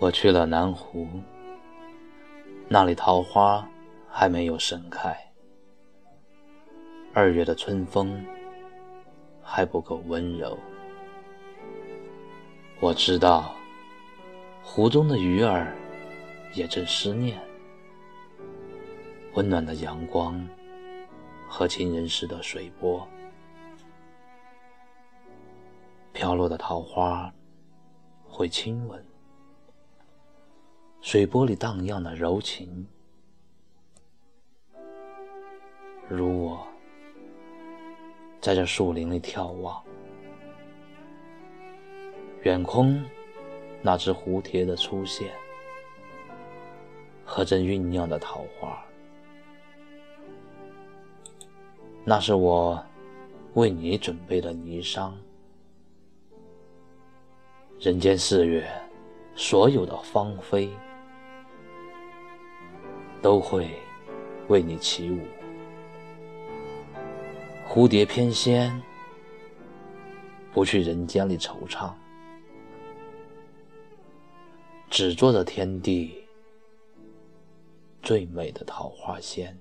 我去了南湖，那里桃花还没有盛开，二月的春风还不够温柔。我知道，湖中的鱼儿也正思念温暖的阳光和情人时的水波，飘落的桃花会亲吻。水波里荡漾的柔情，如我在这树林里眺望，远空那只蝴蝶的出现和正酝酿的桃花，那是我为你准备的霓裳。人间四月，所有的芳菲。都会为你起舞，蝴蝶翩跹，不去人间里惆怅，只做着天地最美的桃花仙。